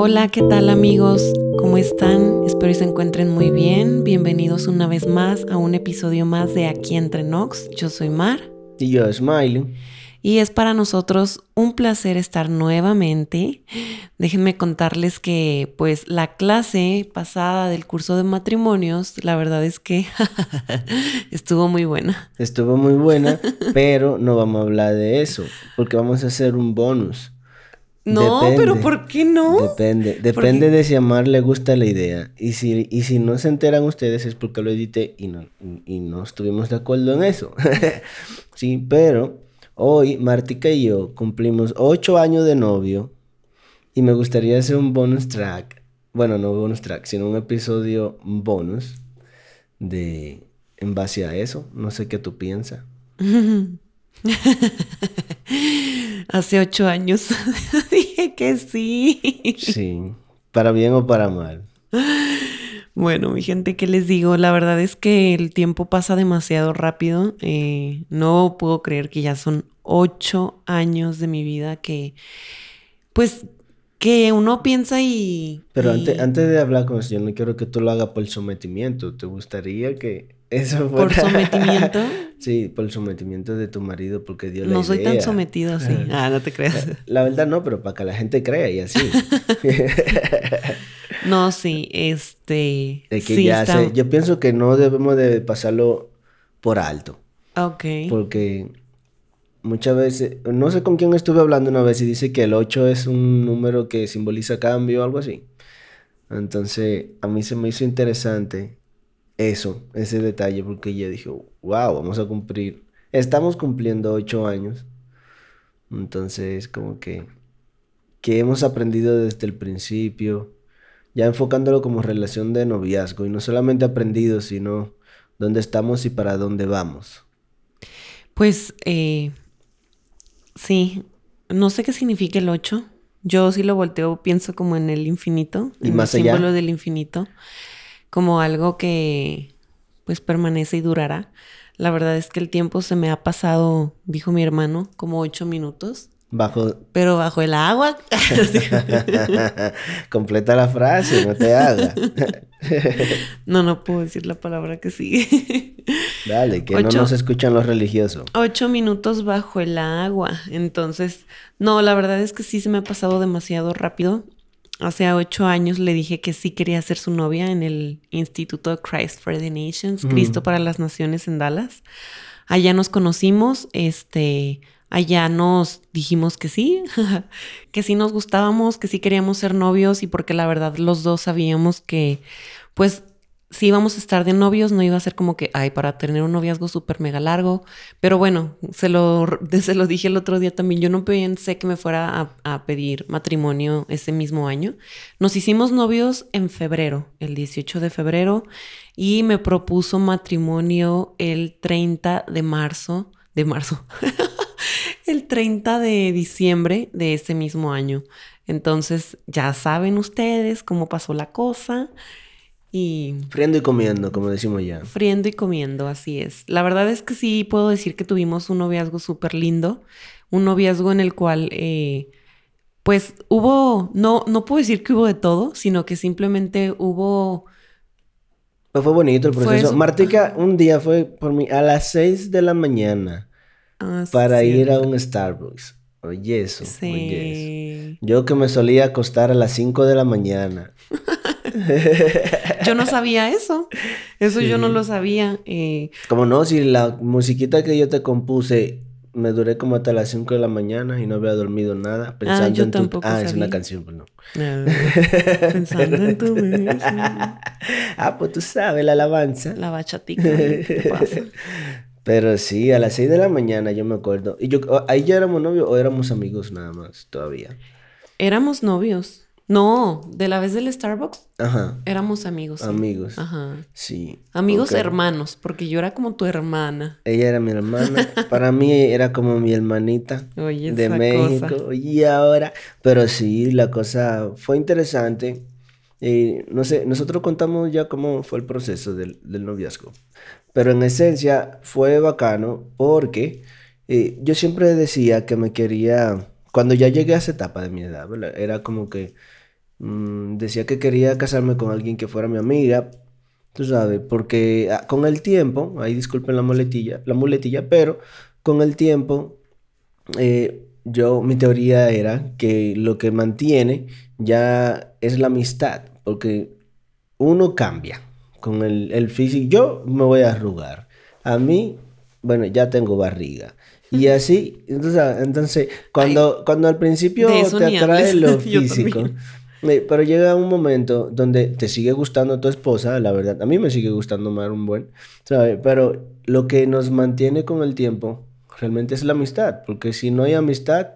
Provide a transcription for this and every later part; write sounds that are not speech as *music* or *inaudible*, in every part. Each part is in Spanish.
Hola, ¿qué tal amigos? ¿Cómo están? Espero que se encuentren muy bien. Bienvenidos una vez más a un episodio más de Aquí entre Nox. Yo soy Mar. Y yo, Smiley. Y es para nosotros un placer estar nuevamente. Déjenme contarles que pues la clase pasada del curso de matrimonios, la verdad es que *laughs* estuvo muy buena. Estuvo muy buena, pero no vamos a hablar de eso, porque vamos a hacer un bonus. No, pero ¿por qué no? Depende, depende de si a Mar le gusta la idea. Y si, y si no se enteran ustedes es porque lo edité y no, y no estuvimos de acuerdo en eso. *laughs* sí, pero hoy Martica y yo cumplimos ocho años de novio y me gustaría hacer un bonus track. Bueno, no bonus track, sino un episodio bonus de en base a eso. No sé qué tú piensas. *laughs* *laughs* Hace ocho años *laughs* dije que sí. Sí, para bien o para mal. Bueno, mi gente, ¿qué les digo? La verdad es que el tiempo pasa demasiado rápido. Eh, no puedo creer que ya son ocho años de mi vida que, pues, que uno piensa y... Pero Antes, antes de hablar con eso, yo no quiero que tú lo hagas por sometimiento. ¿Te gustaría que eso. ¿Por sometimiento? *laughs* sí, por el sometimiento de tu marido, porque Dios le No soy tan sometido así. ah, no te creas. La verdad no, pero para que la gente crea y así. *laughs* no, sí, este... que sí, ya Yo pienso que no debemos de pasarlo por alto. Ok. Porque muchas veces, no sé con quién estuve hablando una vez y dice que el 8 es un número que simboliza cambio o algo así. Entonces, a mí se me hizo interesante eso, ese detalle, porque yo dije, wow, vamos a cumplir, estamos cumpliendo 8 años. Entonces, como que, que hemos aprendido desde el principio, ya enfocándolo como relación de noviazgo, y no solamente aprendido, sino dónde estamos y para dónde vamos. Pues, eh, Sí, no sé qué significa el 8. Yo sí lo volteo, pienso como en el infinito, ¿Y en el símbolo del infinito, como algo que pues permanece y durará. La verdad es que el tiempo se me ha pasado, dijo mi hermano, como ocho minutos. Bajo. Pero bajo el agua. *laughs* Completa la frase, no te hagas. *laughs* no, no puedo decir la palabra que sigue. Dale, que no nos escuchan los religiosos. Ocho minutos bajo el agua. Entonces, no, la verdad es que sí se me ha pasado demasiado rápido. Hace ocho años le dije que sí quería ser su novia en el Instituto Christ for the Nations, Cristo para las Naciones en Dallas. Allá nos conocimos, este Allá nos dijimos que sí, *laughs* que sí nos gustábamos, que sí queríamos ser novios y porque la verdad los dos sabíamos que pues si íbamos a estar de novios no iba a ser como que, ay, para tener un noviazgo súper mega largo. Pero bueno, se lo, *laughs* lo dije el otro día también, yo no pensé que me fuera a, a pedir matrimonio ese mismo año. Nos hicimos novios en febrero, el 18 de febrero, y me propuso matrimonio el 30 de marzo, de marzo. *laughs* el 30 de diciembre de ese mismo año. Entonces, ya saben ustedes cómo pasó la cosa. Y... Friendo y comiendo, como decimos ya. Friendo y comiendo, así es. La verdad es que sí puedo decir que tuvimos un noviazgo súper lindo. Un noviazgo en el cual, eh, pues hubo, no, no puedo decir que hubo de todo, sino que simplemente hubo... Pues fue bonito el proceso. Martica un día fue por mí a las 6 de la mañana Ah, para ir a un Starbucks. Oye eso, oye Yo que me solía acostar a las 5 de la mañana. *laughs* yo no sabía eso. Eso yo no lo sabía. Eh... Como no, si la musiquita que yo te compuse me duré como hasta las 5 de la mañana y no había dormido nada ah, pensando en tu... Ah, es una canción, pues no. Ah, *laughs* pensando en tu Ah, pues tú sabes, la alabanza. La bachatica. ¿Qué pasa? *laughs* Pero sí, a las 6 de la mañana yo me acuerdo. ¿Y yo, ahí ya éramos novios o éramos amigos nada más todavía? Éramos novios. No, de la vez del Starbucks. Ajá. Éramos amigos. Amigos. Ajá. Sí. Amigos hermanos, porque yo era como tu hermana. Ella era mi hermana. *laughs* Para mí era como mi hermanita Oye, de México. Y ahora, pero sí, la cosa fue interesante. Y no sé, nosotros contamos ya cómo fue el proceso del, del noviazgo. Pero en esencia fue bacano porque eh, yo siempre decía que me quería, cuando ya llegué a esa etapa de mi edad, era como que Mm, decía que quería casarme con alguien que fuera mi amiga, tú sabes, porque ah, con el tiempo, ahí disculpen la muletilla, la muletilla, pero con el tiempo, eh, yo, mi teoría era que lo que mantiene ya es la amistad, porque uno cambia con el, el físico. Yo me voy a arrugar. A mí, bueno, ya tengo barriga. Y así, entonces, entonces cuando, cuando al principio te atrae lo *laughs* físico, pero llega un momento donde te sigue gustando tu esposa, la verdad, a mí me sigue gustando más un buen, ¿sabes? Pero lo que nos mantiene con el tiempo realmente es la amistad, porque si no hay amistad,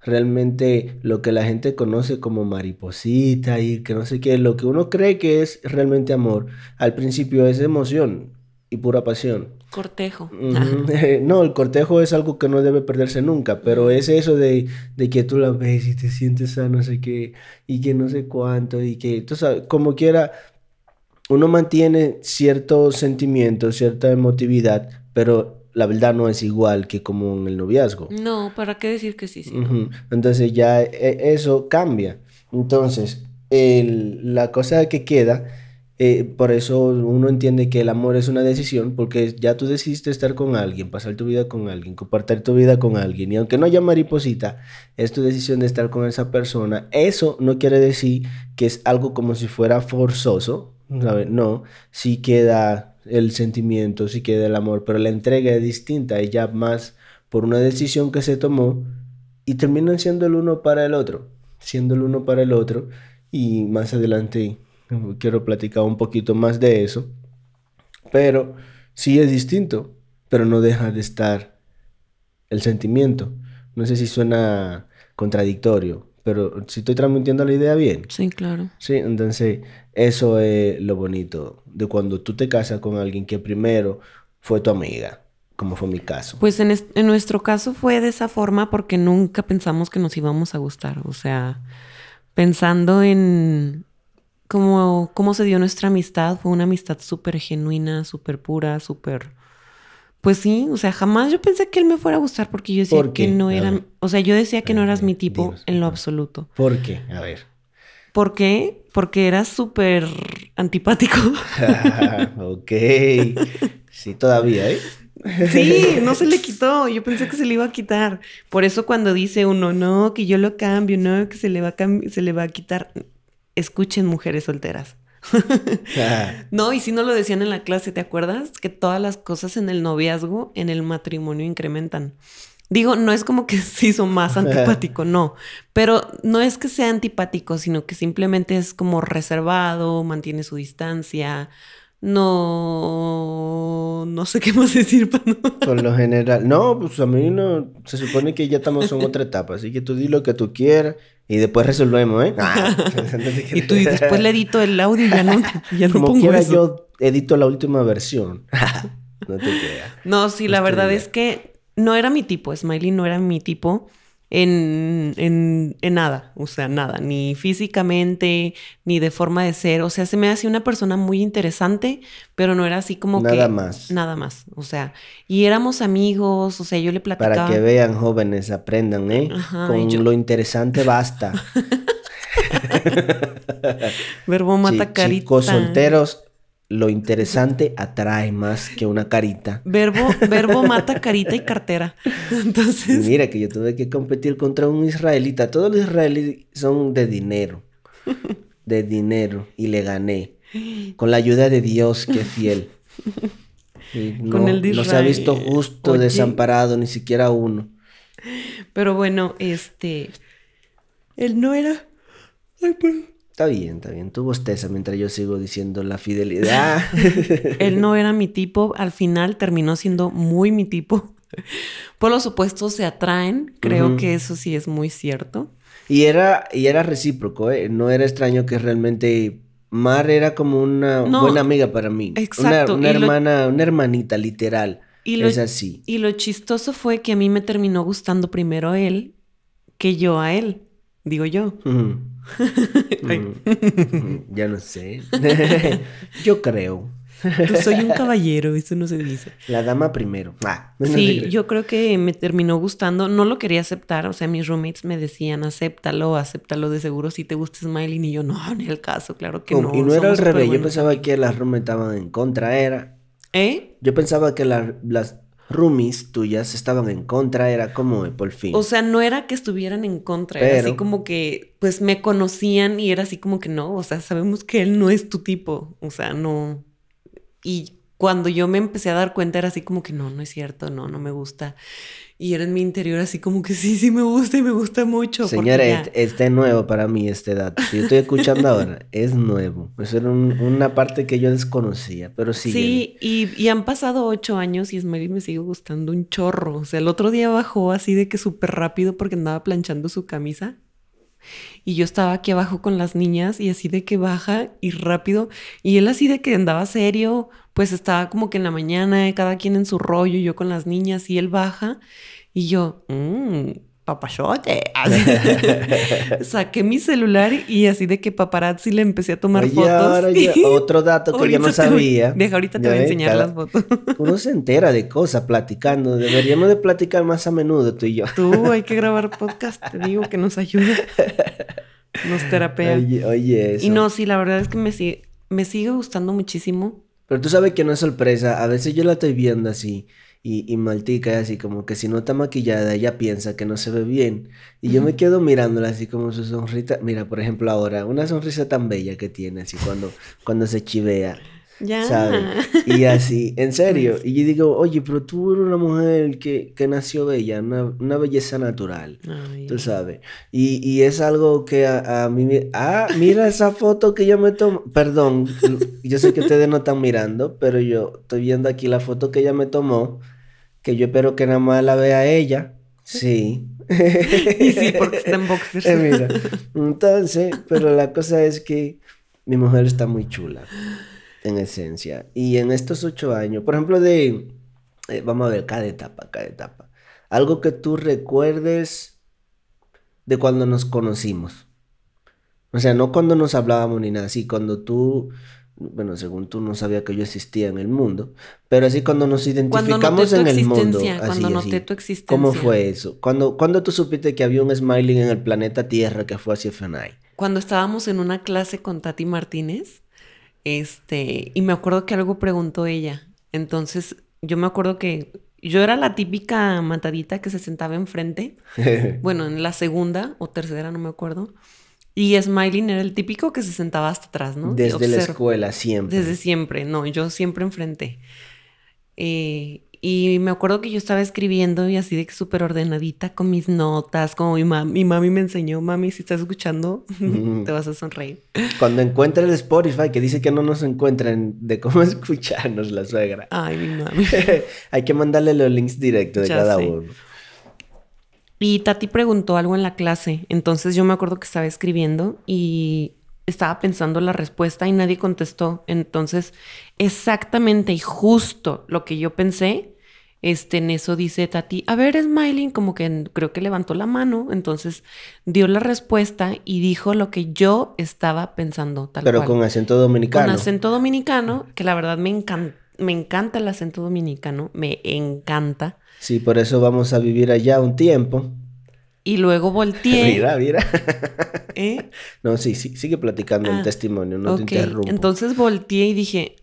realmente lo que la gente conoce como mariposita y que no sé qué, lo que uno cree que es realmente amor, al principio es emoción y pura pasión. Cortejo. *laughs* no, el cortejo es algo que no debe perderse nunca, pero es eso de, de, que tú la ves y te sientes a no sé qué, y que no sé cuánto, y que, tú sabes, como quiera, uno mantiene ciertos sentimientos, cierta emotividad, pero la verdad no es igual que como en el noviazgo. No, ¿para qué decir que sí? sí? Entonces ya e, eso cambia. Entonces, la cosa que queda, eh, por eso uno entiende que el amor es una decisión, porque ya tú decidiste estar con alguien, pasar tu vida con alguien, compartir tu vida con alguien, y aunque no haya mariposita, es tu decisión de estar con esa persona. Eso no quiere decir que es algo como si fuera forzoso, ¿sabes? No, sí queda el sentimiento, si queda el amor, pero la entrega es distinta, es ya más por una decisión que se tomó y terminan siendo el uno para el otro, siendo el uno para el otro y más adelante quiero platicar un poquito más de eso, pero sí es distinto, pero no deja de estar el sentimiento. No sé si suena contradictorio, pero si estoy transmitiendo la idea bien. Sí, claro. Sí, entonces eso es lo bonito de cuando tú te casas con alguien que primero fue tu amiga, como fue mi caso. Pues en, en nuestro caso fue de esa forma porque nunca pensamos que nos íbamos a gustar. O sea, pensando en cómo, cómo se dio nuestra amistad, fue una amistad súper genuina, súper pura, súper pues sí, o sea, jamás yo pensé que él me fuera a gustar porque yo decía que no era, o sea, yo decía que no eras mi tipo en lo absoluto. ¿Por qué? A ver. ¿Por qué? Porque eras súper antipático. *laughs* ok. Sí, todavía, ¿eh? Sí, no se le quitó. Yo pensé que se le iba a quitar. Por eso cuando dice uno, no, que yo lo cambio, no, que se le va a, se le va a quitar. Escuchen mujeres solteras. *laughs* no, y si no lo decían en la clase, ¿te acuerdas? Que todas las cosas en el noviazgo, en el matrimonio incrementan. Digo, no es como que *laughs* se hizo más antipático, *laughs* no. Pero no es que sea antipático, sino que simplemente es como reservado, mantiene su distancia, no, no sé qué más decir. Por lo general, no, pues a mí no, se supone que ya estamos en otra etapa, así que tú di lo que tú quieras y después resolvemos, ¿eh? Ah. *laughs* y tú y después le edito el audio y ya no, ya no Como pongo quiera, yo edito la última versión. *laughs* no te creas. No, sí, la verdad es que no era mi tipo, Smiley no era mi tipo en, en, en, nada, o sea, nada, ni físicamente, ni de forma de ser. O sea, se me hacía una persona muy interesante, pero no era así como nada que... Nada más. Nada más, o sea, y éramos amigos, o sea, yo le platicaba... Para que vean, jóvenes, aprendan, ¿eh? Con lo interesante basta. *laughs* Verbo mata carita. Chicos solteros, lo interesante atrae más que una carita. Verbo, *laughs* verbo mata carita y cartera. Entonces. mira que yo tuve que competir contra un israelita. Todos los israelíes son de dinero. De dinero. Y le gané. Con la ayuda de Dios, que es fiel. No, Con el de no se ha visto justo, desamparado, ni siquiera uno. Pero bueno, este. Él no era. Ay, pues Está bien, está bien. Tú bosteza mientras yo sigo diciendo la fidelidad. *laughs* Él no era mi tipo, al final terminó siendo muy mi tipo. Por los opuestos se atraen, creo que eso sí es muy cierto. Y era, y era recíproco, ¿eh? No era extraño que realmente Mar era como una buena amiga para mí. Exacto. Una, hermana, una hermanita, literal. Y es así. Y lo chistoso fue que a mí me terminó gustando primero él que yo a él, digo yo. Mm, ya no sé. *laughs* Yo creo. soy un caballero, eso no se dice. La dama primero. Ah, sí, yo creo que me terminó gustando. No lo quería aceptar. O sea, mis roommates me decían, acéptalo, acéptalo de seguro si te gusta Smiling. Y yo, no, en el caso, claro que no. Y no era al revés. Yo pensaba que las roommates estaban en contra. Era. ¿Eh? Yo pensaba que las roomies tuyas estaban en contra, era como por fin. O sea, no era que estuvieran en contra, era así como que, pues me conocían y era así como que no, o sea, sabemos que él no es tu tipo, o sea, no. Y cuando yo me empecé a dar cuenta era así como que no, no es cierto, no, no me gusta. Y era en mi interior así como que sí, sí me gusta y me gusta mucho. Señora, este, es nuevo para mí este dato. Si yo estoy escuchando ahora, *laughs* es nuevo. Eso era una parte que yo desconocía, pero sí. Sí, y, han pasado ocho años y Smiley me sigue gustando un chorro. O sea, el otro día bajó así de que súper rápido porque andaba planchando su camisa. Y yo estaba aquí abajo con las niñas y así de que baja y rápido. Y él así de que andaba serio, pues estaba como que en la mañana, cada quien en su rollo, yo con las niñas y él baja. Y yo, mmm, papachote. *laughs* Saqué mi celular y así de que paparazzi le empecé a tomar fotos. Ahora *laughs* otro dato que yo no sabía. deja, ahorita te voy a enseñar las fotos. *laughs* Uno se entera de cosas platicando. Deberíamos de platicar más a menudo tú y yo. Tú, hay que grabar podcast. Te digo que nos ayuda. Nos terapea. Oye, oye eso. Y no, sí, la verdad es que me sigue, me sigue gustando muchísimo. Pero tú sabes que no es sorpresa. A veces yo la estoy viendo así y, y Maltica así como que si no está maquillada ella piensa que no se ve bien. Y yo me quedo mirándola así como su sonrisa. Mira, por ejemplo ahora, una sonrisa tan bella que tiene así cuando, cuando se chivea. Ya. ¿Sabes? Y así, en serio. Y yo digo, oye, pero tú eres una mujer que, que nació bella, una, belleza natural. tú sabes. Y, y, es algo que a, a mí... Ah, mira esa foto que yo me tomó. Perdón, yo sé que ustedes no están mirando, pero yo estoy viendo aquí la foto que ella me tomó que yo espero que nada más la vea ella. Sí. *laughs* y sí, porque está en boxers. *laughs* Eh, mira. Entonces, pero la cosa es que mi mujer está muy chula, en esencia. Y en estos ocho años, por ejemplo, de, eh, vamos a ver, cada etapa, cada etapa. Algo que tú recuerdes de cuando nos conocimos. O sea, no cuando nos hablábamos ni nada, sí, cuando tú bueno, según tú no sabía que yo existía en el mundo, pero así cuando nos identificamos en el mundo, cuando noté tu existencia. ¿Cómo fue eso? ¿Cuándo, tú supiste que había un smiling en el planeta Tierra que fue así FNI? Cuando estábamos en una clase con Tati Martínez, este, y me acuerdo que algo preguntó ella. Entonces, yo me acuerdo que yo era la típica matadita que se sentaba enfrente. *laughs* bueno, en la segunda o tercera, no me acuerdo. Y Smiling era el típico que se sentaba hasta atrás, ¿no? Desde la escuela, siempre. Desde siempre, no, yo siempre enfrente. Eh, y me acuerdo que yo estaba escribiendo y así de que súper ordenadita con mis notas, como mi, mami, mi mami me enseñó, mami, si estás escuchando, *laughs* te vas a sonreír. Cuando encuentre el Spotify, que dice que no nos encuentran de cómo *laughs* escucharnos la suegra. Ay, mi mami. *laughs* Hay que mandarle los links directos de cada uno. Y Tati preguntó algo en la clase, entonces yo me acuerdo que estaba escribiendo y estaba pensando la respuesta y nadie contestó. Entonces, exactamente y justo lo que yo pensé, este, en eso dice Tati, a ver, Smiling, como que creo que levantó la mano, entonces dio la respuesta y dijo lo que yo estaba pensando, tal Pero con acento dominicano. Con acento dominicano, que la verdad me encanta, me encanta el acento dominicano, me encanta. Sí, por eso vamos a vivir allá un tiempo. Y luego volteé. *laughs* mira, mira. ¿Eh? No, sí, sí, sigue platicando el ah, testimonio, no te interrumpo. Entonces volteé y dije,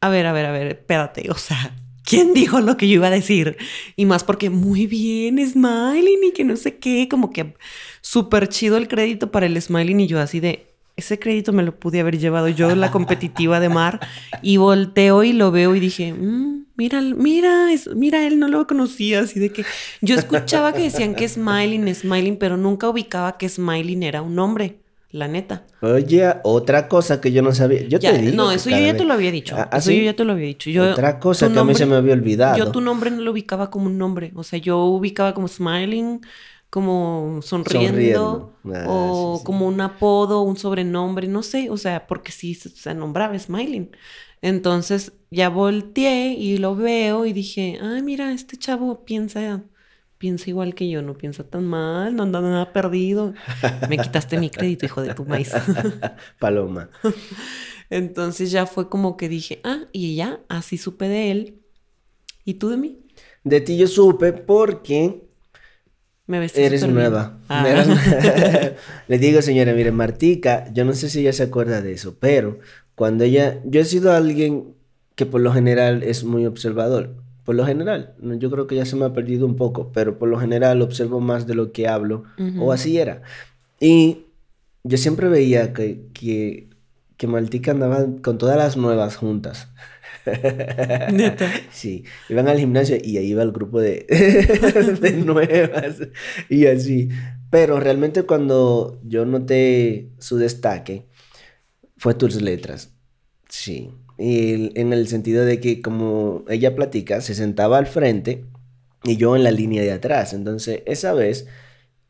a ver, a ver, a ver, espérate, o sea, ¿quién dijo lo que yo iba a decir? Y más porque muy bien, Smiling y que no sé qué, como que súper chido el crédito para el Smiling y yo así de, ese crédito me lo pude haber llevado yo, la competitiva de mar, y volteo y lo veo y dije, mm, mira, mira, mira, él no lo conocía, así de que yo escuchaba que decían que Smiling, Smiling, pero nunca ubicaba que Smiling era un hombre. La neta. Oye, otra cosa que yo no sabía. Yo te digo. No, eso yo ya te lo había dicho. ¿Ah, eso yo ya te lo había dicho. otra cosa que a mí se me había olvidado. Yo tu nombre no lo ubicaba como un nombre. O sea, yo ubicaba como Smiling, como sonriendo, ah, o como un apodo, un sobrenombre, no sé, o sea, porque sí se nombraba Smiling. Entonces ya volteé y lo veo y dije, ay, mira, este chavo piensa, piensa igual que yo, no piensa tan mal, no anda nada perdido. Me quitaste mi crédito, hijo de tu maíz. *laughs* Paloma. Entonces ya fue como que dije, ah, y ya, así supe de él. ¿Y tú de mí? De ti yo supe porque Me eres nueva. Ah. Eres- *laughs* *laughs* Le digo, señora, mire, Martica, yo no sé si ella se acuerda de eso, pero cuando ella, yo he sido alguien que por lo general es muy observador. Por lo general, yo creo que ya se me ha perdido un poco, pero por lo general observo más de lo que hablo, o así era. Y yo siempre veía que, que, que Martica andaba con todas las nuevas juntas. Neta. *laughs* Sí, iban al gimnasio y ahí iba el grupo de, *laughs* de *laughs* nuevas y así. Pero realmente cuando yo noté su destaque fue tus letras. Sí. El- en el sentido de que como ella platica, se sentaba al frente y yo en la línea de atrás. Entonces, esa vez,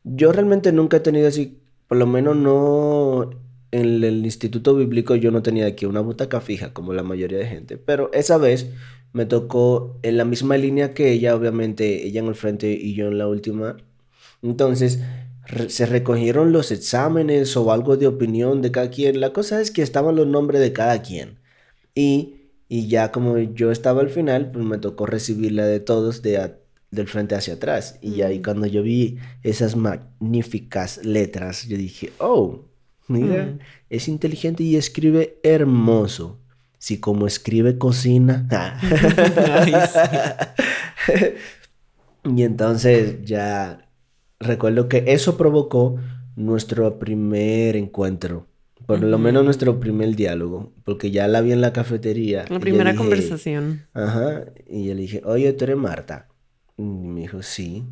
yo realmente nunca he tenido así, por lo menos no en el instituto bíblico, yo no tenía aquí una butaca fija como la mayoría de gente. Pero esa vez me tocó en la misma línea que ella, obviamente, ella en el frente y yo en la última. Entonces, se recogieron los exámenes o algo de opinión de cada quien. La cosa es que estaban los nombres de cada quien. Y, y ya como yo estaba al final, pues me tocó recibir la de todos de a- del frente hacia atrás. Y ahí cuando yo vi esas magníficas letras, yo dije, oh, mira, Mm. es inteligente y escribe hermoso. Si como escribe, cocina. *laughs* *laughs* Y entonces ya recuerdo que eso provocó nuestro primer encuentro. Por lo menos nuestro primer diálogo. Porque ya la vi en la cafetería. La primera dije, conversación. Ajá. Y yo le dije, oye, tú eres Marta. Y me dijo, sí.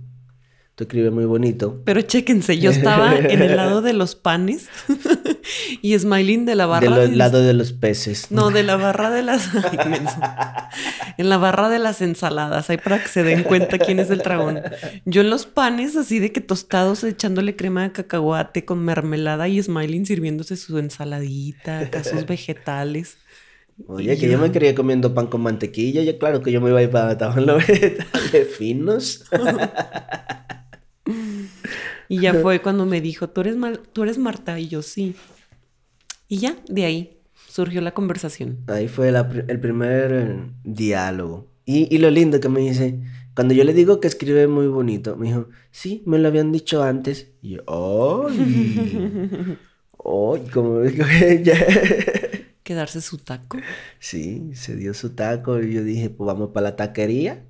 Tú escribes muy bonito. Pero chéquense, yo estaba en el lado de los panes *laughs* y Smiling de la barra. Del del- lado de los peces. No, de la barra de las. *laughs* En la barra de las ensaladas, ahí para que se den cuenta quién es el dragón. Yo en los panes, así de que tostados, echándole crema de cacahuate con mermelada y Smiling sirviéndose su ensaladita, sus vegetales. Oye, que yo yo- me quería comiendo pan con mantequilla. Ya claro que yo me iba a ir para estaban los *laughs* vegetales finos. Y ya fue cuando me dijo, ¿tú eres, Mar- ¿tú eres Marta? Y yo sí. Y ya, de ahí surgió la conversación. Ahí fue la el primer eh, diálogo. Y, y lo lindo que me dice, cuando yo le digo que escribe muy bonito, me dijo, sí, me lo habían dicho antes. Y yo, ¡ay! ¡Ay! Como *laughs* ella. Quedarse su taco. Sí, se dio su taco y yo dije, pues vamos para la taquería.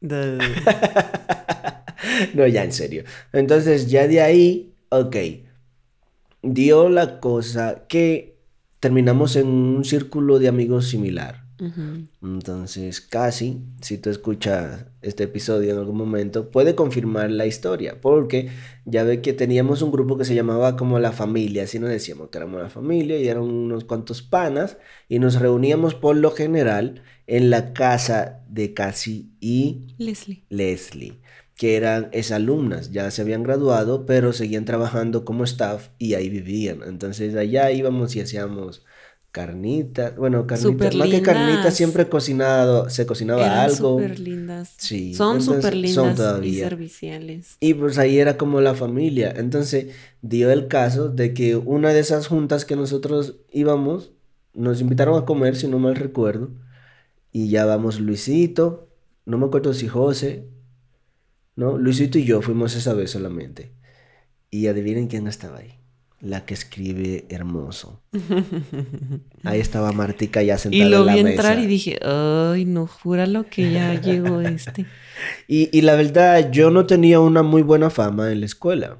*laughs* *laughs* No, ya en serio. Entonces, ya de ahí, ok. Dio la cosa que terminamos en un círculo de amigos similar. Entonces, casi, si tú escuchas este episodio en algún momento, puede confirmar la historia, porque ya ve que teníamos un grupo que se llamaba como la familia, así nos decíamos que éramos la familia y eran unos cuantos panas, y nos reuníamos por lo general en la casa de Casi y Leslie. Leslie, que eran exalumnas, ya se habían graduado, pero seguían trabajando como staff y ahí vivían. Entonces allá íbamos y hacíamos carnitas, bueno, carnitas, más que carnitas, siempre cocinado, se cocinaba Eran algo. súper lindas. Sí, Son súper son lindas y todavía. serviciales. Y pues ahí era como la familia. Entonces dio el caso de que una de esas juntas que nosotros íbamos, nos invitaron a comer, si no mal recuerdo. Y ya vamos Luisito, no me acuerdo si José, ¿no? Luisito y yo fuimos esa vez solamente. Y adivinen quién estaba ahí. La que escribe hermoso. Ahí estaba Martica ya sentada Y lo en la vi mesa. entrar y dije, ay, no, júralo que ya *laughs* llegó este. Y, y la verdad, yo no tenía una muy buena fama en la escuela.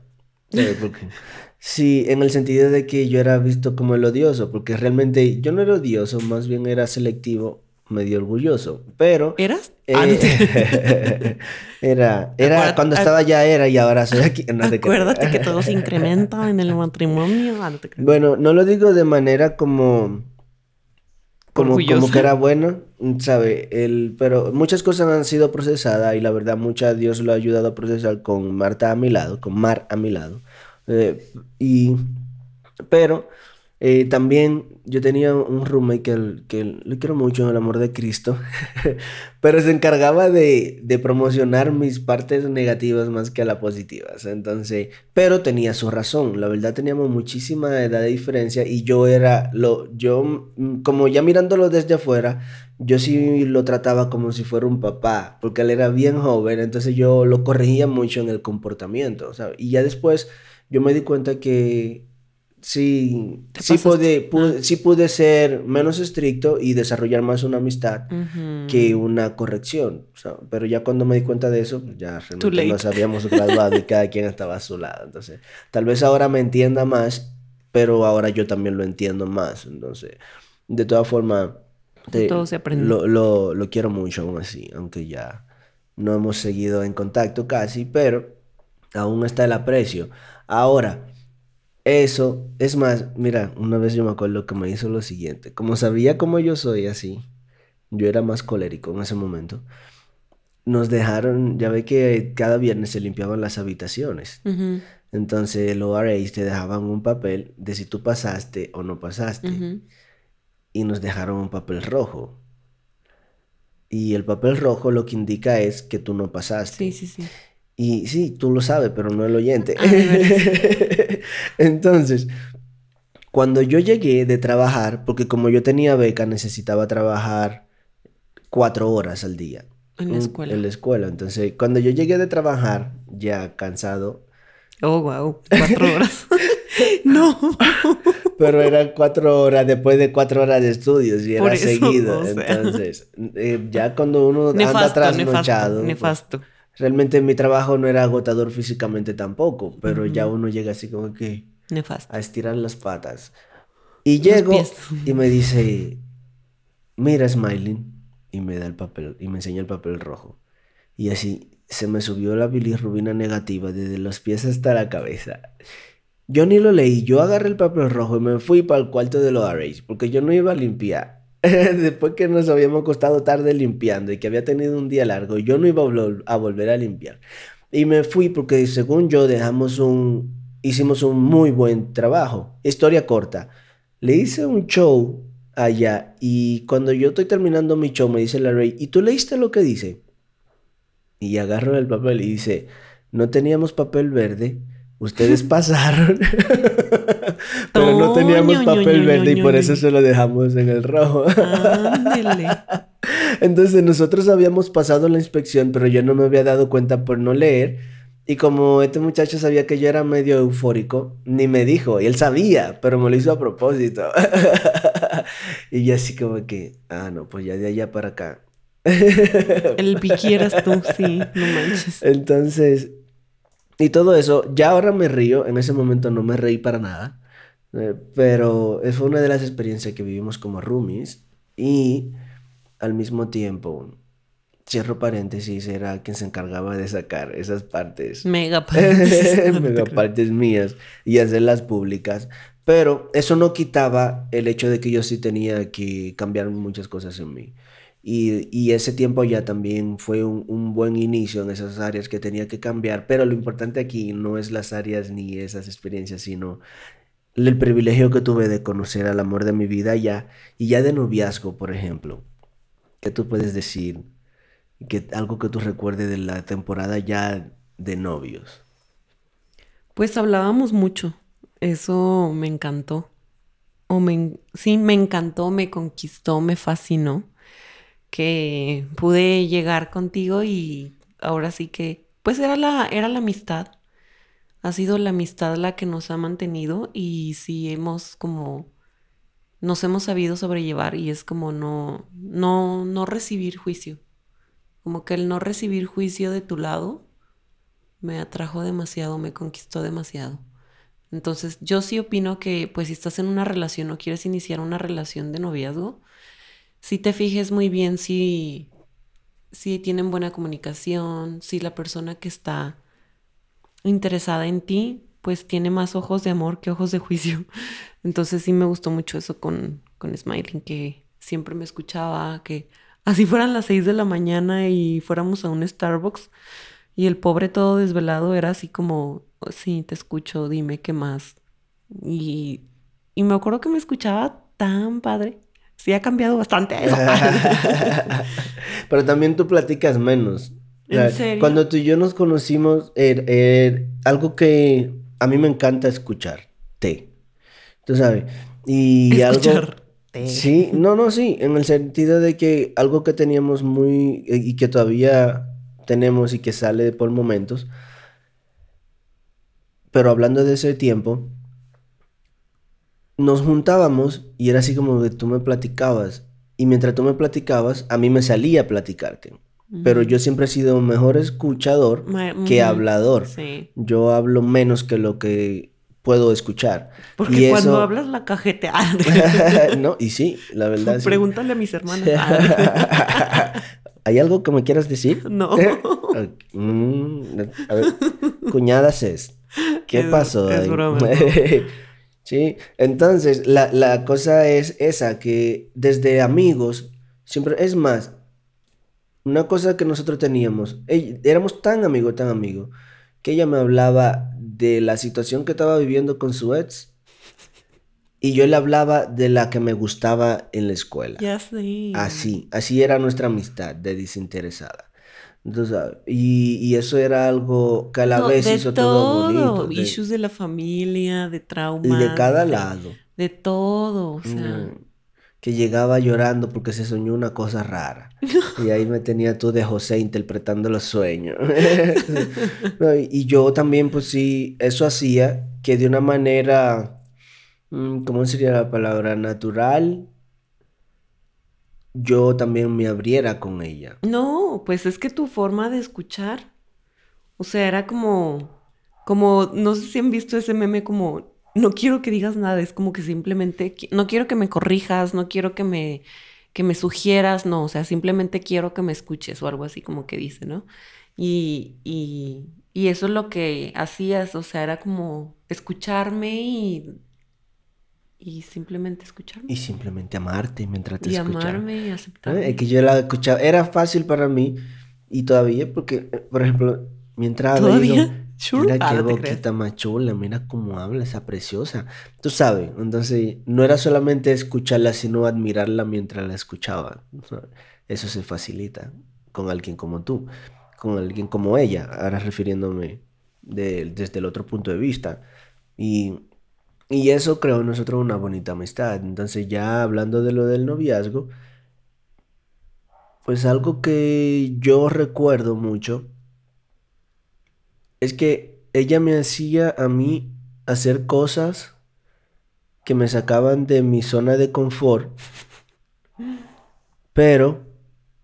*laughs* sí, en el sentido de que yo era visto como el odioso, porque realmente yo no era odioso, más bien era selectivo, medio orgulloso. Pero ¿Eras? eh, Antes. *laughs* era, era Acuérdate- cuando estaba ya era y ahora soy aquí. No te. Acuérdate que todo se incrementa en el matrimonio. Ah. Bueno, no lo digo de manera como como, como Orgullosa. que era bueno, ¿sabe? El, pero muchas cosas han sido procesadas y la verdad mucha Dios lo ha ayudado a procesar con Marta a mi lado, con Mar a mi lado. Eh, y, pero Eh, también yo tenía un roommate que, que le quiero mucho el amor de Cristo, *laughs* pero se encargaba de, de, promocionar mis partes negativas más que las positivas. Entonces, pero tenía su razón. La verdad teníamos muchísima edad de diferencia y yo era lo, yo, mm, como ya mirándolo desde afuera, yo sí lo trataba como si fuera un papá, porque él era bien joven, entonces yo lo corregía mucho en el comportamiento. Y ya después yo me di cuenta que sí, sí pude, pude, sí pude ser menos estricto y desarrollar más una amistad que una corrección. pero ya cuando me di cuenta de eso, ya realmente nos habíamos graduado y cada quien estaba a su lado. Entonces, tal vez ahora me entienda más, pero ahora yo también lo entiendo más. Entonces, de todas formas, Todo se aprende. Lo, lo, lo quiero mucho aún así, aunque ya no hemos seguido en contacto casi, pero aún está el aprecio. Ahora, eso, es más, mira, una vez yo me acuerdo que me hizo lo siguiente. Como sabía cómo yo soy así, yo era más colérico en ese momento. Nos dejaron, ya ve que cada viernes se limpiaban las habitaciones. Entonces los RAs te dejaban un papel de si tú pasaste o no pasaste. Y nos dejaron un papel rojo. Y el papel rojo lo que indica es que tú no pasaste. Sí, sí, sí. Y sí, tú lo sabes, pero no el oyente. *laughs* Entonces, cuando yo llegué de trabajar, porque como yo tenía beca, necesitaba trabajar cuatro horas al día. En la escuela. En la escuela. Entonces, cuando yo llegué de trabajar, ya cansado. Oh, wow. Cuatro horas. *laughs* no. *laughs* Pero eran cuatro horas después de cuatro horas de estudios y era seguido. Entonces, eh, ya cuando uno anda trasnochado. Nefasto. nefasto realmente mi trabajo no era agotador físicamente tampoco, pero ya uno llega así como que Nefasto. a estirar las patas. Y llego y me dice, mira Smiling, y me da el papel, y me enseña el papel rojo. Y así se me subió la bilirrubina negativa desde los pies hasta la cabeza. Yo ni lo leí, yo agarré el papel rojo y me fui para el cuarto de los RH, porque yo no iba a limpiar. *laughs* después que nos habíamos costado tarde limpiando y que había tenido un día largo, yo no iba a, volver a limpiar. Y me fui porque según yo dejamos un, hicimos un muy buen trabajo. Historia corta. Le hice un show allá y cuando yo estoy terminando mi show me dice la Rey, ¿y tú leíste lo que dice? Y agarro el papel y dice, no teníamos papel verde ustedes *laughs* pasaron, *laughs* pero no teníamos papel verde y por eso se lo dejamos en el rojo. *laughs* Entonces nosotros habíamos pasado la inspección, pero yo no me había dado cuenta por no leer. Y como este muchacho sabía que yo era medio eufórico, ni me dijo, y él sabía, pero me lo hizo a propósito. *laughs* y yo así como que, ah, no, pues ya de allá para acá. *laughs* El piqui eras tú, sí, no manches. Entonces, y todo eso, ya ahora me río, en ese momento no me reí para nada, eh, pero fue una de las experiencias que vivimos como roomies y al mismo tiempo, cierro paréntesis, era quien se encargaba de sacar esas partes. Mega *laughs* partes. mega partes mías y hacerlas públicas. Pero eso no quitaba el hecho de que yo sí tenía que cambiar muchas cosas en mí. Y, ese tiempo ya también fue un, buen inicio en esas áreas que tenía que cambiar, pero lo importante aquí no es las áreas ni esas experiencias, sino el privilegio que tuve de conocer al amor de mi vida ya, y ya de noviazgo, por ejemplo. ¿Qué tú puedes decir? Que, algo que tú recuerdes de la temporada ya de novios. Pues hablábamos mucho, eso me encantó. O me, sí, me encantó, me conquistó, me fascinó que pude llegar contigo y ahora sí que, pues era la, era la amistad. Ha sido la amistad la que nos ha mantenido y sí hemos como, nos hemos sabido sobrellevar y es como no, no, no recibir juicio. Como que el no recibir juicio de tu lado me atrajo demasiado, me conquistó demasiado. Entonces yo sí opino que pues si estás en una relación o quieres iniciar una relación de noviazgo, si te fijes muy bien si, si tienen buena comunicación, si la persona que está interesada en ti, pues tiene más ojos de amor que ojos de juicio. *laughs* Entonces sí me gustó mucho eso con, con Smiling, que siempre me escuchaba, que así fueran las seis de la mañana y fuéramos a un Starbucks y el pobre todo desvelado era así como, sí, te escucho, dime qué más. Y y me acuerdo que me escuchaba tan padre. Sí, ha cambiado bastante eso. *laughs* Pero también tú platicas menos. ¿En serio? Cuando tú y yo nos conocimos, er- er- algo que a mí me encanta escucharte. Tú sabes. Y algo. Escucharte. Sí, no, no, sí, en el sentido de que algo que teníamos muy eh, y que todavía tenemos y que sale por momentos, pero hablando de ese tiempo, nos juntábamos y era así como que tú me platicabas y mientras tú me platicabas, a mí me salía a platicarte, pero yo siempre he sido mejor escuchador Ma- que hablador. Sí. Yo hablo menos que lo que puedo escuchar. Porque Y cuando eso- hablas la cajetea. *laughs* no, y sí, la verdad. sí. Pregúntale a mis hermanas. Ah, *laughs* ¿Hay algo que me quieras decir? *laughs* no. Mm, a ver, cuñadas es. ¿Qué Es- pasó es ahí? broma. sí, entonces la, la cosa es esa, que desde amigos, siempre, es más, una cosa que nosotros teníamos, éramos tan amigos, tan amigos, que ella me hablaba de la situación que estaba viviendo con su ex y yo le hablaba de la que me gustaba en la escuela. Ya sé. Así, así era nuestra amistad de desinteresada. Entonces, ah, y, y eso era algo que a la No, vez hizo todo bonito. de- Issues de la familia, de traumas. y de cada de- lado. De todo, o sea. Mm, Que llegaba llorando porque se soñó una cosa rara. Y ahí me tenía tú de José interpretando los sueños. *laughs* Y, y yo también, pues sí, eso hacía que de una manera, mm, ¿cómo sería la palabra? Natural, yo también me abriera con ella. No, pues es que tu forma de escuchar, o sea, era como, como, no sé si han visto ese meme como, no quiero que digas nada, es como que simplemente, no quiero que me corrijas, no quiero que me, que me sugieras, no, o sea, simplemente quiero que me escuches o algo así como que dice, ¿no? Y, y, y eso es lo que hacías, o sea, era como escucharme y, y simplemente escucharme. Y simplemente amarte mientras te Y escuchaba. amarme y ¿Eh? aceptarme. Es que yo la escuchaba, era fácil para mí y todavía porque, eh, por ejemplo, mientras. Sure. mira Ah, qué no boquita más chula, mira cómo habla esa preciosa. Tú sabes, entonces no era solamente escucharla, sino admirarla mientras la escuchaba. Eso se facilita con alguien como tú, con alguien como ella, ahora refiriéndome de- desde el otro punto de vista. Y, y eso creó en nosotros una bonita amistad. Entonces ya hablando de lo del noviazgo, pues algo que yo recuerdo mucho es que ella me hacía a mí hacer cosas que me sacaban de mi zona de confort, pero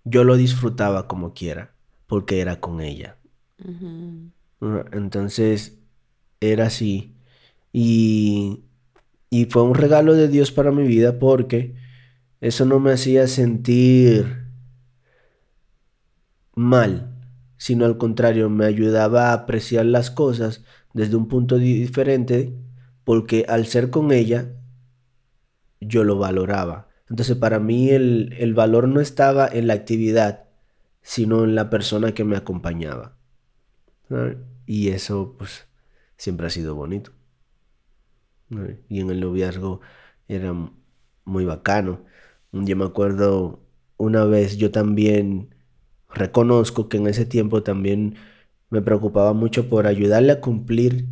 yo lo disfrutaba como quiera, porque era con ella. Entonces, era así. Y, y fue un regalo de Dios para mi vida porque eso no me hacía sentir mal, sino al contrario, me ayudaba a apreciar las cosas desde un punto di- diferente porque al ser con ella, yo lo valoraba. Entonces, para mí el, el valor no estaba en la actividad, sino en la persona que me acompañaba. Y eso, pues, siempre ha sido bonito. Y en el noviazgo era muy bacano. Yo me acuerdo una vez, yo también reconozco que en ese tiempo también me preocupaba mucho por ayudarle a cumplir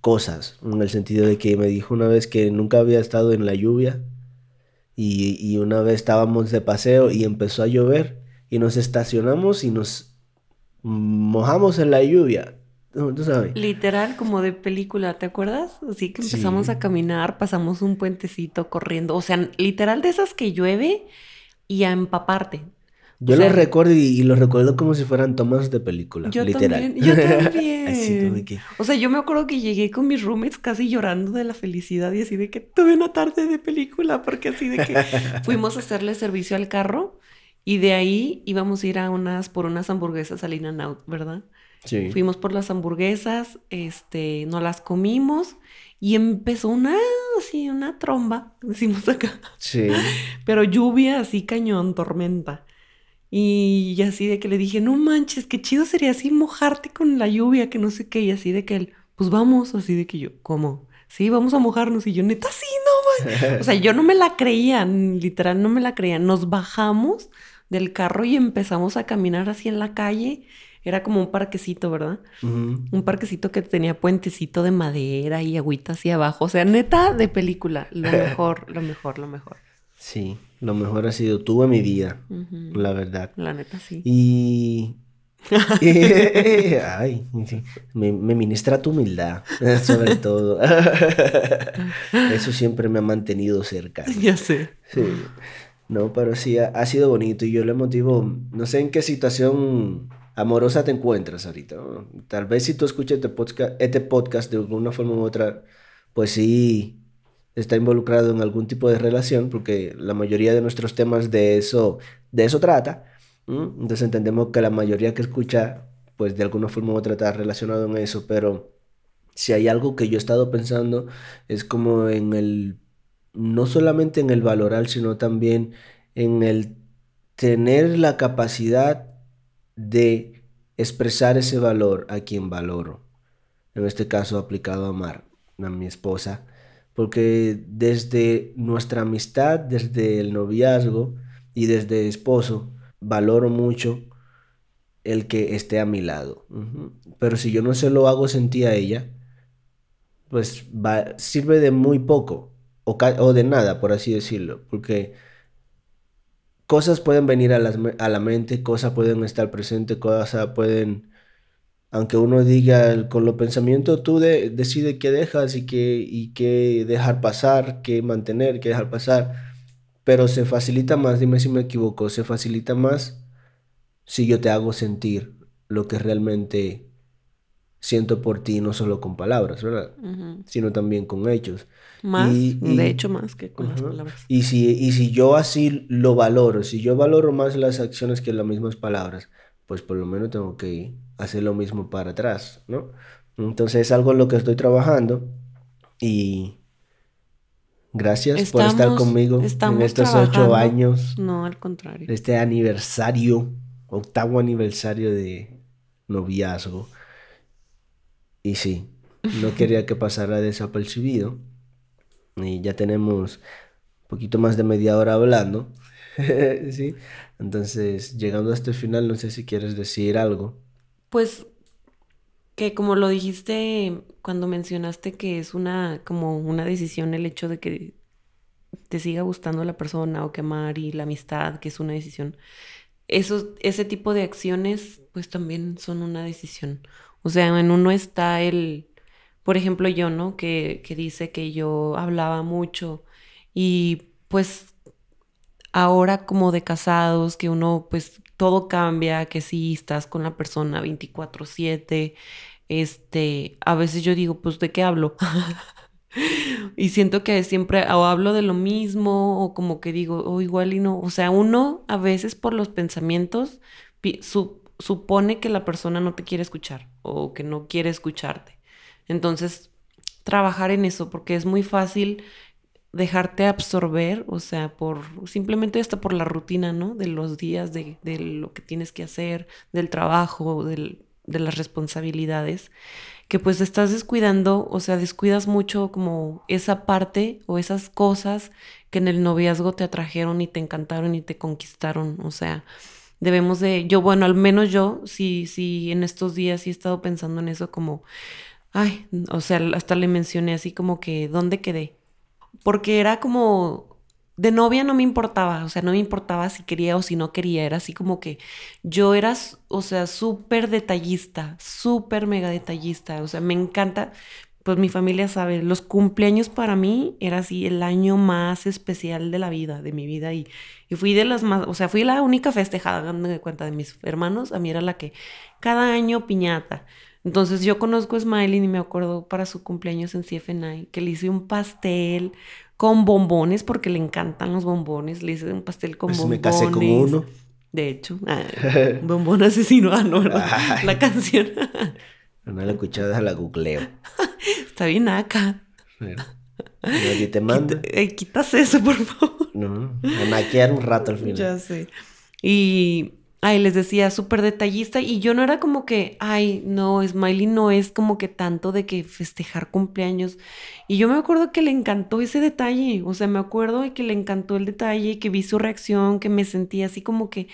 cosas, en el sentido de que me dijo una vez que nunca había estado en la lluvia y, y una vez estábamos de paseo y empezó a llover y nos estacionamos y nos mojamos en la lluvia. ¿Tú, sabes? Literal, como de película, ¿te acuerdas? Así que empezamos Sí. a caminar, pasamos un puentecito corriendo. O sea, literal de esas que llueve y a empaparte. Yo O sea, lo recuerdo y, y lo recuerdo como si fueran tomas de película, Yo literal. también, yo *laughs* también. Así como que, O sea, yo me acuerdo que llegué con mis roommates casi llorando de la felicidad y así de que tuve una tarde de película, porque así de que *laughs* fuimos a hacerle servicio al carro y de ahí íbamos a ir a unas por unas hamburguesas al In Out, ¿verdad? sí. Fuimos por las hamburguesas, este, nos las comimos y empezó una, así, una tromba, decimos acá, Sí. *laughs* pero lluvia así cañón, tormenta. Y así de que le dije, no manches, qué chido sería así mojarte con la lluvia, que no sé qué, y así de que él, pues vamos, así de que yo, ¿cómo? Sí, vamos a mojarnos. Y yo, neta, sí, no O sea, yo no me la creía, literal no me la creía. Nos bajamos del carro y empezamos a caminar así en la calle. Era como un parquecito, ¿verdad? Un parquecito que tenía puentecito de madera y agüita hacia abajo. O sea, neta de película. Lo *laughs* mejor, lo mejor, lo mejor. Sí, lo mejor ha sido tú en mi vida, la verdad. La neta, sí. Y *laughs* *laughs* Ay, me, ministra tu humildad, *laughs* sobre todo. Eso siempre me ha mantenido cerca. Ya sé. Sí. No, pero sí, ha, sido bonito y yo le motivo, no sé en qué situación amorosa te encuentras ahorita. Tal vez si tú escuchas este podcast, este podcast de alguna forma u otra, pues sí está involucrado en algún tipo de relación, porque la mayoría de nuestros temas de eso, de eso trata. Entonces entendemos que la mayoría que escucha, pues de alguna forma u otra está relacionado en eso, pero si hay algo que yo he estado pensando es como en el, no solamente en el valorar, sino también en el tener la capacidad de expresar ese valor a quien valoro. En este caso aplicado a Mar, a mi esposa, porque desde nuestra amistad, desde el noviazgo y desde esposo, valoro mucho el que esté a mi lado. Pero si yo no se lo hago sentir a ella, pues sirve de muy poco o, de nada, por así decirlo, porque cosas pueden venir a, a la mente, cosas pueden estar presentes, cosas pueden, aunque uno diga con los pensamientos, tú de, decides qué dejas y qué, y qué dejar pasar, qué mantener, qué dejar pasar pero se facilita más, dime si me equivoco, se facilita más si yo te hago sentir lo que realmente siento por ti, no solo con palabras, ¿verdad? Sino también con hechos. Más, de hecho, más que con las palabras. Y si, y si yo así lo valoro, si yo valoro más las acciones que las mismas palabras, pues por lo menos tengo que hacer lo mismo para atrás, ¿no? Entonces es algo en lo que estoy trabajando y Gracias por estar conmigo en estos ocho años. No, al contrario. Este aniversario, octavo aniversario de noviazgo. Y sí, no *laughs* quería que pasara desapercibido. Y ya tenemos un poquito más de media hora hablando. *laughs* sí. Entonces, llegando hasta el final, no sé si quieres decir algo. Pues que como lo dijiste cuando mencionaste que es una como una decisión el hecho de que te siga gustando la persona o quemar y la amistad, que es una decisión. Eso, ese tipo de acciones pues también son una decisión. O sea, en uno está el, por ejemplo, yo, ¿no? Que, que dice que yo hablaba mucho y pues ahora como de casados, que uno pues todo cambia, que sí estás con la persona 24/7, este, a veces yo digo, pues ¿de qué hablo? *laughs* y siento que siempre o hablo de lo mismo o como que digo, o igual y no, o sea, uno a veces por los pensamientos supone que la persona no te quiere escuchar o que no quiere escucharte. Entonces, trabajar en eso porque es muy fácil dejarte absorber, o sea, por simplemente hasta por la rutina, ¿no? De los días, de, de lo que tienes que hacer, del trabajo, del, de las responsabilidades, que pues estás descuidando, o sea, descuidas mucho como esa parte o esas cosas que en el noviazgo te atrajeron y te encantaron y te conquistaron, o sea, debemos de, yo bueno, al menos yo, sí, sí, en estos días sí he estado pensando en eso como, ay, o sea, hasta le mencioné así como que, ¿dónde quedé? Porque era como, de novia no me importaba, o sea, no me importaba si quería o si no quería, era así como que yo era, o sea, súper detallista, súper mega detallista, o sea, me encanta, pues mi familia sabe, los cumpleaños para mí era así el año más especial de la vida, de mi vida, y, y fui de las más, o sea, fui la única festejada, dándome cuenta de mis hermanos, a mí era la que cada año piñata. Entonces yo conozco a Smiley y me acuerdo para su cumpleaños en CFNI que le hice un pastel, con bombones porque le encantan los bombones. Le hice un pastel con bombones. Pues me casé con uno. De hecho, ah, *laughs* bombón asesino, ah, no, La canción. *laughs* no la escuchado, la googleo. *laughs* Está bien acá. Nadie te manda. quitas eso, por favor. No, a naquear un rato al final. Ya sé. Y ay, les decía, súper detallista y yo no era como que, ay, no, Smiley no es como que tanto de que festejar cumpleaños. Y yo me acuerdo que le encantó ese detalle, o sea, me acuerdo que le encantó el detalle, que vi su reacción, que me sentía así como que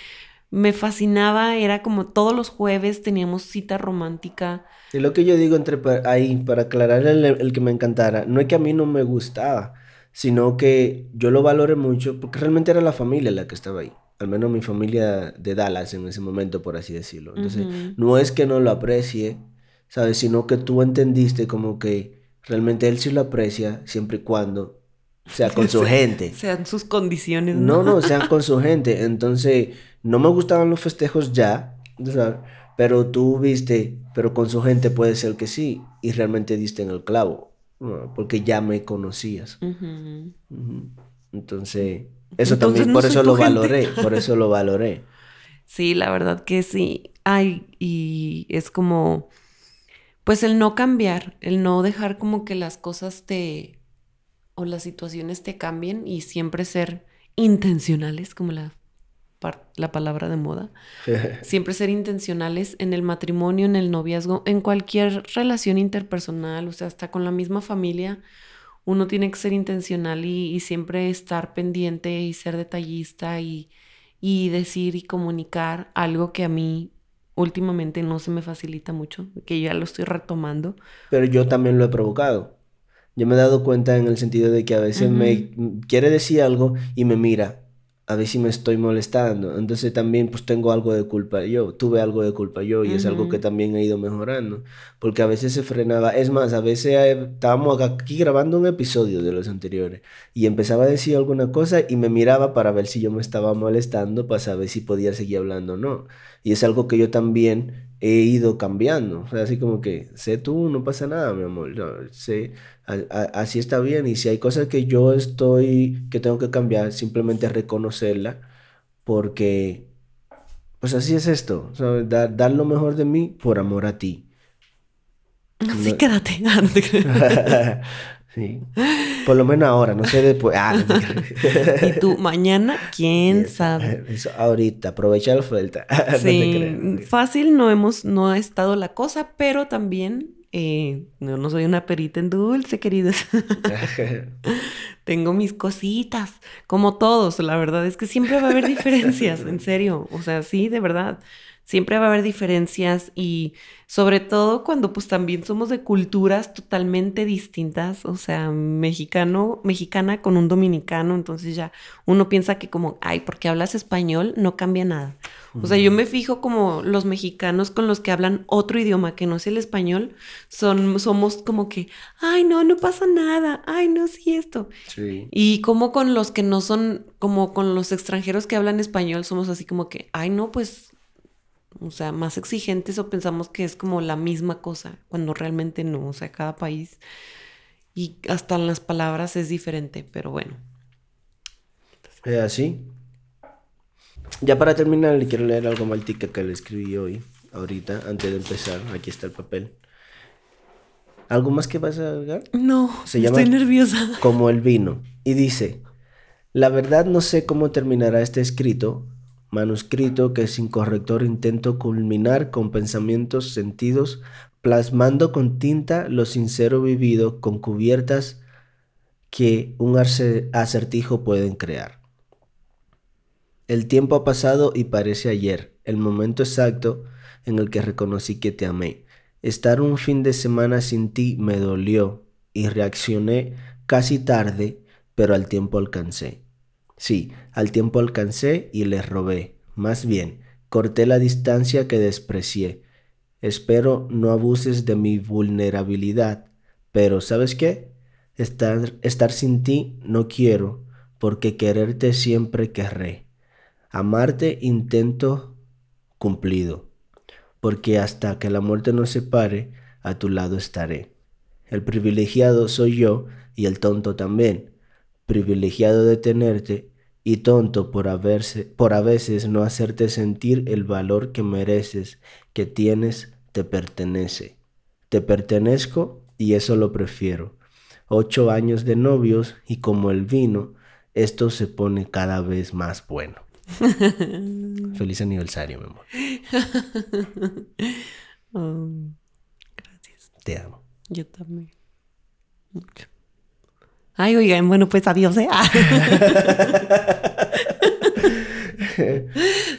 me fascinaba, era como todos los jueves teníamos cita romántica. Y lo que yo digo entre ahí, para aclarar el, el que me encantara, no es que a mí no me gustaba, sino que yo lo valoré mucho porque realmente era la familia la que estaba ahí al menos mi familia de Dallas en ese momento, por así decirlo. Entonces, no es que no lo aprecie, ¿sabes? Sino que tú entendiste como que realmente él sí lo aprecia siempre y cuando sea con su *laughs* gente. Sean sus condiciones. No, no, *laughs* sean con su gente. Entonces, no me gustaban los festejos ya, ¿sabes? Pero tú viste, pero con su gente puede ser que sí, y realmente diste en el clavo, porque ya me conocías. Entonces, eso también, por eso lo valoré, por eso lo valoré. *laughs* Sí, la verdad que sí. Ay, y es como, pues el no cambiar, el no dejar como que las cosas te, o las situaciones te cambien y siempre ser intencionales, como la, la palabra de moda. *laughs* siempre ser intencionales en el matrimonio, en el noviazgo, en cualquier relación interpersonal, o sea, hasta con la misma familia uno tiene que ser intencional y, siempre estar pendiente y ser detallista y, decir y comunicar algo que a mí últimamente no se me facilita mucho, que ya lo estoy retomando. Pero yo también lo he provocado. Yo me he dado cuenta en el sentido de que a veces me quiere decir algo y me mira a ver si me estoy molestando. Entonces también pues tengo algo de culpa yo, tuve algo de culpa yo y es algo que también he ido mejorando. Porque a veces se frenaba, es más, a veces eh, estábamos aquí grabando un episodio de los anteriores y empezaba a decir alguna cosa y me miraba para ver si yo me estaba molestando, para saber si podía seguir hablando o no. Y es algo que yo también he ido cambiando. O sea, así como que, sé tú, no pasa nada, mi amor. sé, así está bien. Y si hay cosas que yo estoy, que tengo que cambiar, simplemente reconocerla. Porque, pues así es esto. Dar, dar lo mejor de mí por amor a ti. Así quédate. *laughs* Ah, *laughs* Sí. Por lo menos ahora, no sé después. Ah, *laughs* y tú, mañana, quién sabe. Eso ahorita, aprovecha la oferta. sí, fácil no hemos, no ha estado la cosa, pero también eh, no, no soy una perita en dulce, queridos. *laughs* *laughs* Tengo mis cositas, como todos. La verdad es que siempre va a haber *laughs* diferencias, en serio. O sea, sí, de verdad siempre va a haber diferencias y sobre todo cuando pues también somos de culturas totalmente distintas, o sea, mexicano, mexicana con un dominicano, entonces ya uno piensa que como, ay, porque hablas español no cambia nada. O sea, yo me fijo como los mexicanos con los que hablan otro idioma que no es el español, son, somos como que, ay, no, no pasa nada, ay, no, sí, esto. Sí. Y como con los que no son, como con los extranjeros que hablan español, somos así como que, ay, no, pues o sea, más exigentes o pensamos que es como la misma cosa, cuando realmente no, o sea, cada país y hasta en las palabras es diferente, pero bueno. Es así. Ya para terminar, le quiero leer algo maltica que le escribí hoy, ahorita, antes de empezar. Aquí está el papel. ¿Algo más que vas a agregar? No, estoy nerviosa. Como el vino. Y dice, la verdad no sé cómo terminará este escrito, manuscrito que sin corrector intento culminar con pensamientos sentidos, plasmando con tinta lo sincero vivido con cubiertas que un acertijo pueden crear. El tiempo ha pasado y parece ayer, el momento exacto en el que reconocí que te amé. Estar un fin de semana sin ti me dolió y reaccioné casi tarde, pero al tiempo alcancé. Sí, al tiempo alcancé y les robé. Más bien, corté la distancia que desprecié. Espero no abuses de mi vulnerabilidad. Pero, ¿sabes qué? Estar, sin ti no quiero, porque quererte siempre querré. Amarte intento cumplido, porque hasta que la muerte nos separe, a tu lado estaré. El privilegiado soy yo y el tonto también. Privilegiado de tenerte y tonto por, haberse, por a veces no hacerte sentir el valor que mereces, que tienes, te pertenece. Te pertenezco y eso lo prefiero. Ocho años de novios y como el vino, esto se pone cada vez más bueno. *laughs* Feliz aniversario, mi amor. *laughs* Oh, gracias. Te amo. Yo también. Mucho. Ay, oigan, bueno, pues adiós, ¿eh? *laughs*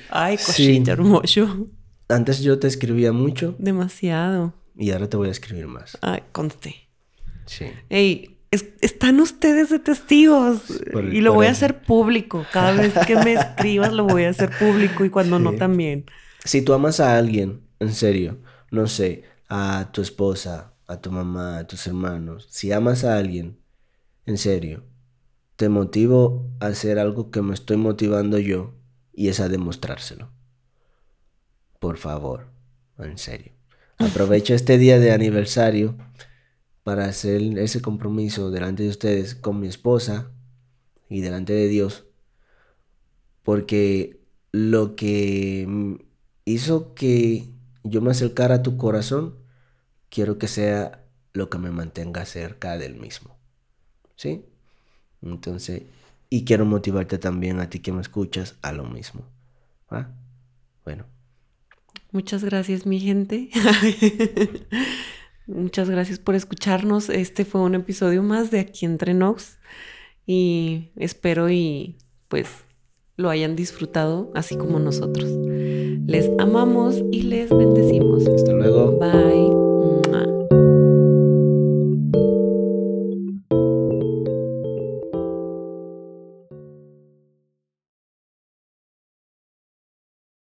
Ay, Sí. cosita hermoso. Antes yo te escribía mucho Demasiado. y ahora te voy a escribir más. Ay, conste. Sí. Ey, es- están ustedes de testigos. Por y lo voy a hacer público. Cada vez que me *laughs* escribas lo voy a hacer público y cuando no Sí. también. Si tú amas a alguien, en serio, no sé, a tu esposa, a tu mamá, a tus hermanos, si amas a alguien, en serio, te motivo a hacer algo que me estoy motivando yo y es a demostrárselo. Por favor, en serio. Aprovecha *laughs* este día de aniversario para hacer ese compromiso delante de ustedes con mi esposa y delante de Dios porque lo que hizo que yo me acercara a tu corazón, quiero que sea lo que me mantenga cerca del mismo. ¿Sí? Entonces, y quiero motivarte también a ti que me escuchas a lo mismo. ¿Va? Bueno, Muchas gracias, mi gente. *laughs* Muchas gracias por escucharnos. Este fue un episodio más de Aquí entre Nox. Y espero y pues lo hayan disfrutado así como nosotros. Les amamos y les bendecimos. hasta luego. Bye.